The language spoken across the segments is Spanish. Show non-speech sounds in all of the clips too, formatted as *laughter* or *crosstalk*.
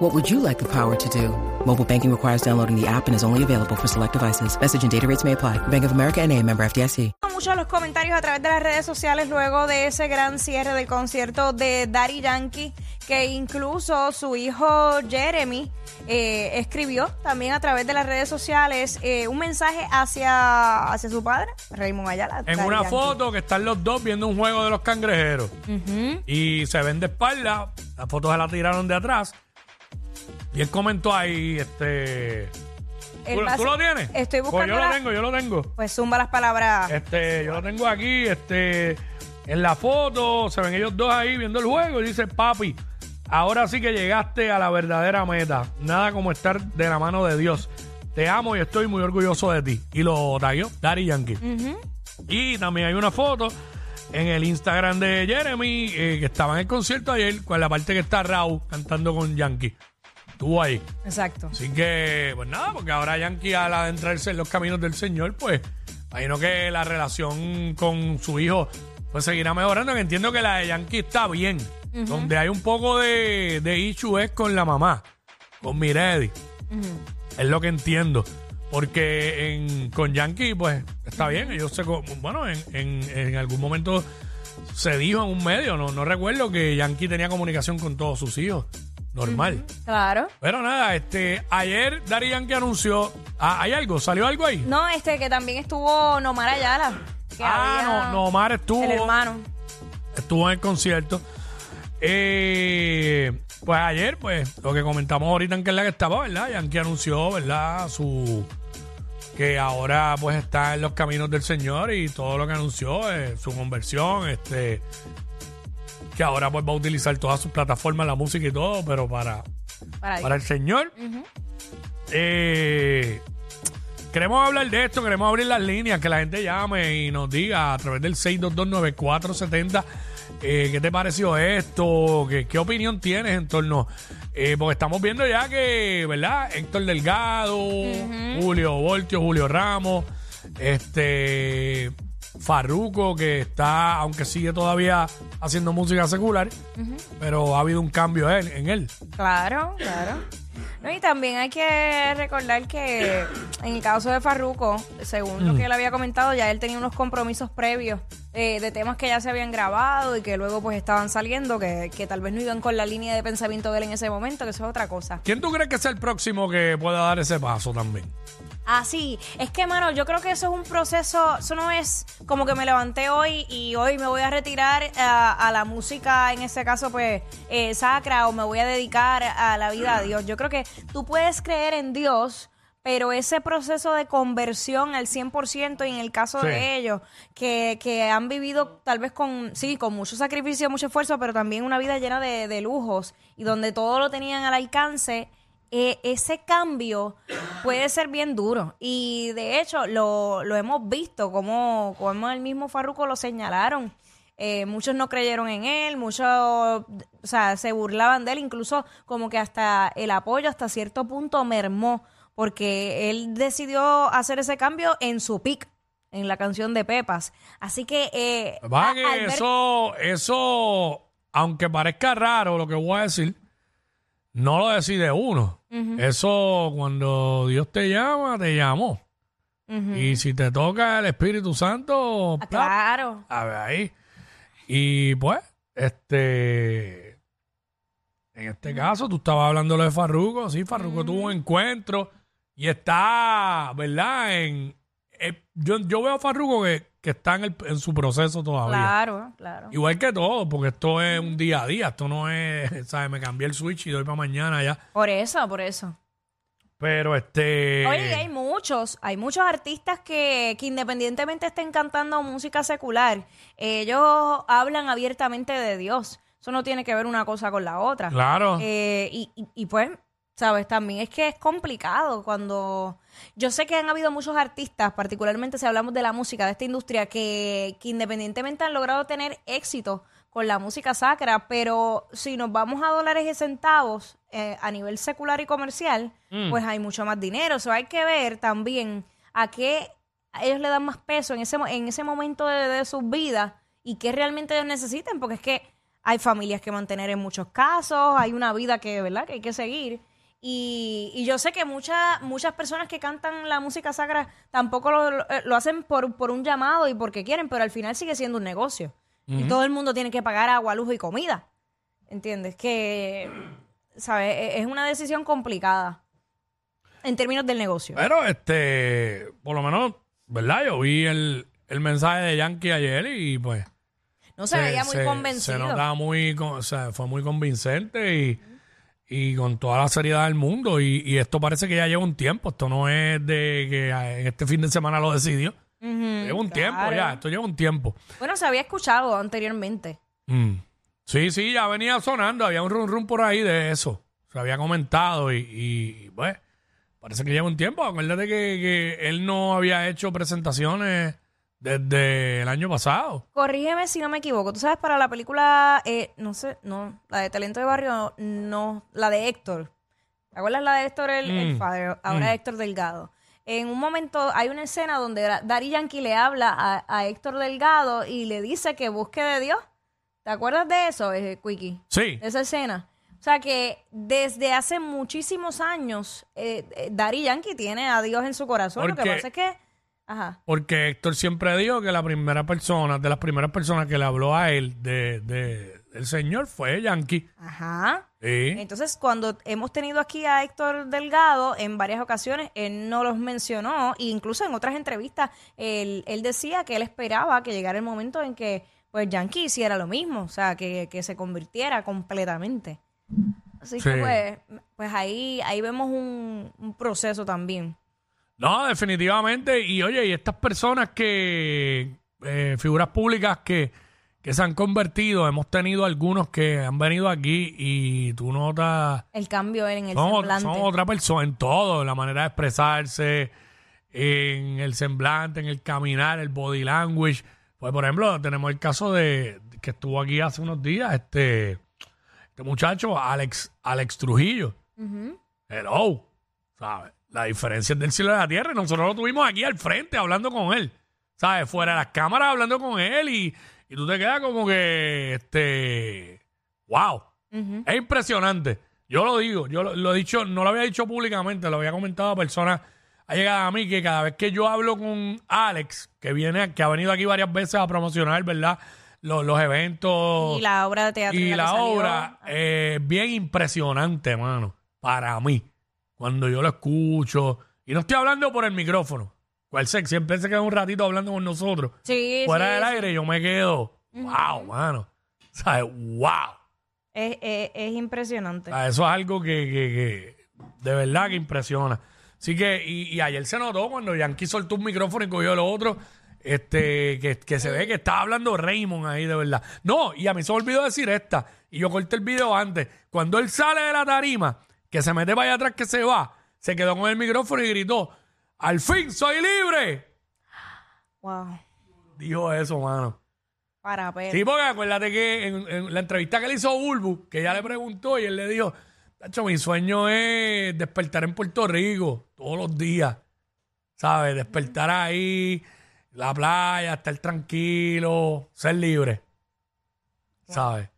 What would you like the power to do? Mobile banking requires downloading the app and is only available for select devices. Message and data rates may apply. Bank of America and a member FDIC. Muchos los comentarios a través de las redes sociales luego de ese gran cierre del concierto de Daddy Yankee, que incluso su hijo Jeremy eh, escribió también a través de las redes sociales eh, un mensaje hacia, hacia su padre, Raymond Ayala. En Daddy una Yankee. foto que están los dos viendo un juego de los cangrejeros. Y se ven de espalda. La foto se la tiraron de atrás. Y él comentó ahí, este. ¿Tú, tú lo tienes? Estoy Pues buscando yo lo tengo, yo lo tengo. Pues zumba las palabras. Este, yo lo tengo aquí, este, en la foto, se ven ellos dos ahí viendo el juego y dice, papi, ahora sí que llegaste a la verdadera meta. Nada como estar de la mano de Dios. Te amo y estoy muy orgulloso de ti. Y lo taguió Daddy Yankee. Y también hay una foto en el Instagram de Jeremy, eh, que estaba en el concierto ayer, con la parte que está Raúl cantando con Yankee. Estuvo ahí. Exacto. Así que, pues nada, porque ahora Yankee al adentrarse en los caminos del Señor, pues imagino que la relación con su hijo pues seguirá mejorando. Que entiendo que la de Yankee está bien. Donde hay un poco de, de issue es con la mamá, con Miredi. Es lo que entiendo. Porque en, con Yankee, pues está bien. Ellos se. Bueno, en, en, en algún momento se dijo en un medio, no, no recuerdo que Yankee tenía comunicación con todos sus hijos. Normal. Claro. Pero nada, este, ayer Dari Yankee anunció, ah, ¿hay algo? ¿Salió algo ahí? No, este que también estuvo Nomar Ayala. que ah, había- no, no, Omar estuvo, El hermano. estuvo en el concierto. Eh, pues ayer, pues, lo que comentamos ahorita en que es la que estaba, ¿verdad? Yankee anunció, ¿verdad? Su que ahora pues está en los caminos del Señor y todo lo que anunció, eh, su conversión, este que ahora pues va a utilizar todas sus plataformas, la música y todo, pero para, Para para el Señor. Eh, queremos hablar de esto, queremos abrir las líneas, que la gente llame y nos diga a través del 6229470 eh, qué te pareció esto, qué, qué opinión tienes en torno. eh, porque estamos viendo ya que, ¿verdad? Héctor Delgado, Julio Voltio, Julio Ramos, este. Farruco, que está, aunque sigue todavía haciendo música secular, pero ha habido un cambio en, en él. Claro, claro. No, y también hay que recordar que en el caso de Farruko, según Mm. lo que él había comentado, ya él tenía unos compromisos previos eh, de temas que ya se habían grabado y que luego pues estaban saliendo, que, que tal vez no iban con la línea de pensamiento de él en ese momento, que eso es otra cosa. ¿Quién tú crees que es el próximo que pueda dar ese paso también? Ah, sí. Es que, mano, yo creo que eso es un proceso, eso no es como que me levanté hoy y hoy me voy a retirar a, a la música, en ese caso, pues, eh, sacra, o me voy a dedicar a la vida a Dios. Yo creo que tú puedes creer en Dios, pero ese proceso de conversión al 100% y en el caso Sí. de ellos, que, que han vivido tal vez con, sí, con mucho sacrificio, mucho esfuerzo, pero también una vida llena de, de lujos y donde todo lo tenían al alcance, eh, ese cambio puede ser bien duro. Y de hecho, lo, lo hemos visto, como, como el mismo Farruko lo señalaron. Eh, muchos no creyeron en él, muchos, o sea, se burlaban de él, incluso como que hasta el apoyo hasta cierto punto mermó, porque él decidió hacer ese cambio en su pick, en la canción de Pepas. Así que... Eh, Va a- al que ver- eso, eso, aunque parezca raro lo que voy a decir, no lo decide uno. Eso cuando Dios te llama, te llamó. Y si te toca el Espíritu Santo, Ah, plap, claro. a ver ahí. Y pues, este, en este caso, tú estabas hablando de Farruko, sí, Farruko tuvo un encuentro y está, ¿verdad? En, eh, yo, yo veo a Farruko que, que está en, el- en su proceso todavía. Claro, claro. Igual que todo, porque esto es un día a día, esto no es, *laughs* ¿sabes? Me cambié el switch y doy para mañana ya. Por eso, por eso. Pero este... Oye, hay muchos, hay muchos artistas que, que independientemente estén cantando música secular, ellos hablan abiertamente de Dios. Eso no tiene que ver una cosa con la otra. Claro. Eh, y, y- y pues, ¿Sabes? También es que es complicado cuando... Yo sé que han habido muchos artistas, particularmente si hablamos de la música, de esta industria, que, que independientemente han logrado tener éxito con la música sacra, pero si nos vamos a dólares y centavos eh, a nivel secular y comercial, pues hay mucho más dinero. O sea, hay que ver también a qué ellos le dan más peso en ese, en ese momento de, de sus vidas y qué realmente ellos necesitan, porque es que hay familias que mantener en muchos casos, hay una vida que, ¿verdad? que hay que seguir. Y, y yo sé que muchas muchas personas que cantan la música sacra tampoco lo, lo- lo hacen por, por un llamado y porque quieren, pero al final sigue siendo un negocio. Y todo el mundo tiene que pagar agua, luz y comida. ¿Entiendes? Que, ¿sabes? E- Es una decisión complicada en términos del negocio. Pero, este, por lo menos, ¿verdad? Yo vi el, el mensaje de Yankee ayer y pues... No se, veía muy se- convencido. Se notaba muy, o sea, fue muy convincente y, y con toda la seriedad del mundo. Y, y esto parece que ya lleva un tiempo. Esto no es de que en este fin de semana lo decidió. Ujú, lleva un tiempo ya. Esto lleva un tiempo. Bueno, se había escuchado anteriormente. Mm. Sí, sí, ya venía sonando. Había un rum rum por ahí de eso. Se había comentado y, y pues, parece que lleva un tiempo. Acuérdate que, que él no había hecho presentaciones desde el año pasado. Corrígeme si no me equivoco. Tú sabes, para la película, eh, no sé, no, la de Talento de Barrio, no, la de Héctor. ¿Te acuerdas la de Héctor el, el Mm, Father? Ahora Héctor Delgado. En un momento hay una escena donde Da- Daddy Yankee le habla a, a Héctor Delgado y le dice que busque de Dios. ¿Te acuerdas de eso, eh, Quickie? Sí. de esa escena. O sea que desde hace muchísimos años, eh, eh, Daddy Yankee tiene a Dios en su corazón. Lo que pasa es que, ajá, Porque Héctor siempre dijo que la primera persona, de las primeras personas que le habló a él de, de- del Señor fue Yankee. ajá. Sí. Entonces, cuando hemos tenido aquí a Héctor Delgado en varias ocasiones, él no los mencionó, e incluso en otras entrevistas, él, él decía que él esperaba que llegara el momento en que pues Yankee hiciera lo mismo, o sea, que, que se convirtiera completamente. Así que Sí. pues, pues ahí, ahí vemos un, un proceso también. No, definitivamente. Y oye, y estas personas que, eh, figuras públicas que, que se han convertido, hemos tenido algunos que han venido aquí y tú notas, El cambio en el son, semblante. son otra persona en todo, en la manera de expresarse, en el semblante, en el caminar, el body language. Pues, por ejemplo, tenemos el caso de que estuvo aquí hace unos días, este, este muchacho, Alex, Alex Trujillo. Hello. ¿Sabes? La diferencia es del cielo y de la tierra. Y nosotros lo tuvimos aquí al frente hablando con él. ¿Sabes? Fuera de las cámaras hablando con él y, y tú te quedas como que, este, wow. Es impresionante. Yo lo digo, yo lo, lo he dicho, no lo había dicho públicamente, lo había comentado a personas ha llegado a mí que cada vez que yo hablo con Alex, que viene, que ha venido aquí varias veces a promocionar, ¿verdad? Los, los eventos Y la obra de teatro. y la obra es bien impresionante, mano, para mí. Cuando yo lo escucho. Y no estoy hablando por el micrófono. Cual sé, siempre se queda un ratito hablando con nosotros. Sí, Fuera sí, del sí. aire yo me quedo. Wow, mano. ¿Sabes? Wow. Es, es- es impresionante. O sea, eso es algo que, que- que de verdad que impresiona. Así que, y, y ayer se notó cuando Yankee soltó un micrófono y cogió el otro, este, que, que se ve que estaba hablando Raymond ahí de verdad. No, y a mí se me olvidó decir esta, y yo corté el video antes. Cuando él sale de la tarima, que se mete para allá atrás que se va, se quedó con el micrófono y gritó, ¡Al fin soy libre! Wow. Dijo eso, mano. Para ver. Sí, porque acuérdate que en, en la entrevista que le hizo Bulbu, que ella le preguntó y él le dijo, Tacho, mi sueño es despertar en Puerto Rico todos los días. ¿Sabes? Despertar ahí, la playa, estar tranquilo, ser libre. ¿Sabes?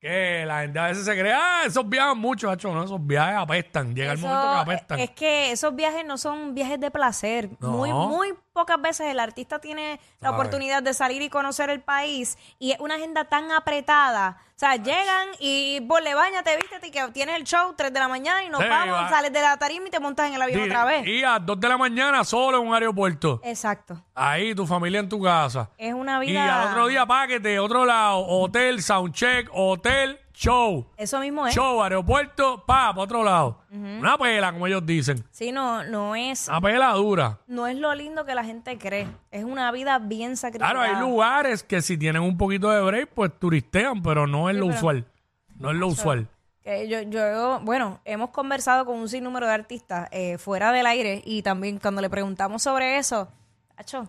Que la gente a veces se cree, ah, esos viajes mucho, Tacho, no, esos viajes apestan. Llega el Eso- momento que apestan. Es que esos viajes no son viajes de placer. No. Muy, muy pocas veces el artista tiene la oportunidad de salir y conocer el país y es una agenda tan apretada. O sea, llegan y vos le bañate, vístete y que tienes el show 3 de la mañana y nos Sí, vamos, va. sales de la tarima y te montas en el avión otra vez. Y a dos de la mañana solo en un aeropuerto. Exacto. Ahí, tu familia en tu casa. Es una vida... Y al otro día, paquete, otro lado, hotel, soundcheck, hotel, show. Eso mismo es. Show, aeropuerto, pa, para otro lado. Una pela, como ellos dicen. Sí, no, no es... Una pela dura. No es lo lindo que la gente cree. Es una vida bien sacrificada. Claro, hay lugares que si tienen un poquito de break, pues turistean, pero no es lo usual. No es lo usual. Que yo, yo, bueno, hemos conversado con un sinnúmero de artistas eh, fuera del aire y también cuando le preguntamos sobre eso, Hacho,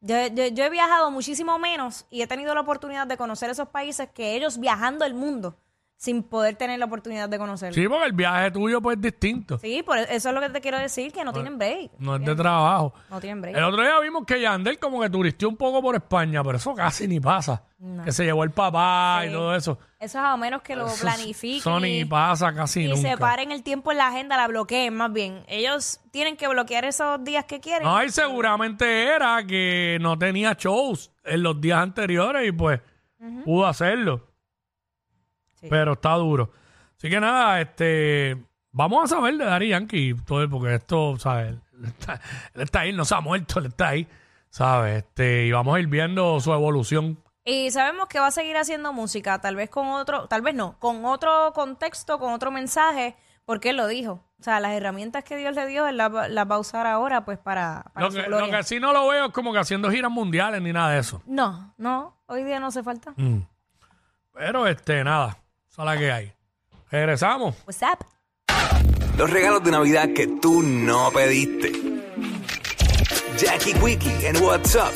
yo, yo, yo he viajado muchísimo menos y he tenido la oportunidad de conocer esos países que ellos viajando el mundo sin poder tener la oportunidad de conocerlos. Sí, porque el viaje tuyo pues es distinto. Sí, por e, eso es lo que te quiero decir, que no tienen break. No es de trabajo. No tienen break. El otro día vimos que Yandel como que turistió un poco por España, pero eso casi ni pasa. Que se llevó el papá y todo eso. Eso es a menos que lo Eso planifiquen. Eso ni y- pasa casi y nunca. separen el tiempo en la agenda, la bloqueen más bien. Ellos tienen que bloquear esos días que quieren. No, y seguramente era que no tenía shows en los días anteriores y pues pudo hacerlo. Sí. Pero está duro. Así que nada, este vamos a saber de Dari Yankee, todo, porque esto, ¿sabes? Él está, él está ahí, no se ha muerto, él está ahí, ¿sabes? Este, y vamos a ir viendo su evolución. Y sabemos que va a seguir haciendo música, tal vez con otro, tal vez no, con otro contexto, con otro mensaje, porque él lo dijo. O sea, las herramientas que Dios le dio, él las va, a usar ahora, pues, para, para Lo su que, gloria. lo que sí no lo veo es como que haciendo giras mundiales ni nada de eso. No, no, hoy día no hace falta. Mm. Pero este, nada, esa es la que hay. Regresamos. What's up? Los regalos de Navidad que tú no pediste. Jackie Quickie en WhatsApp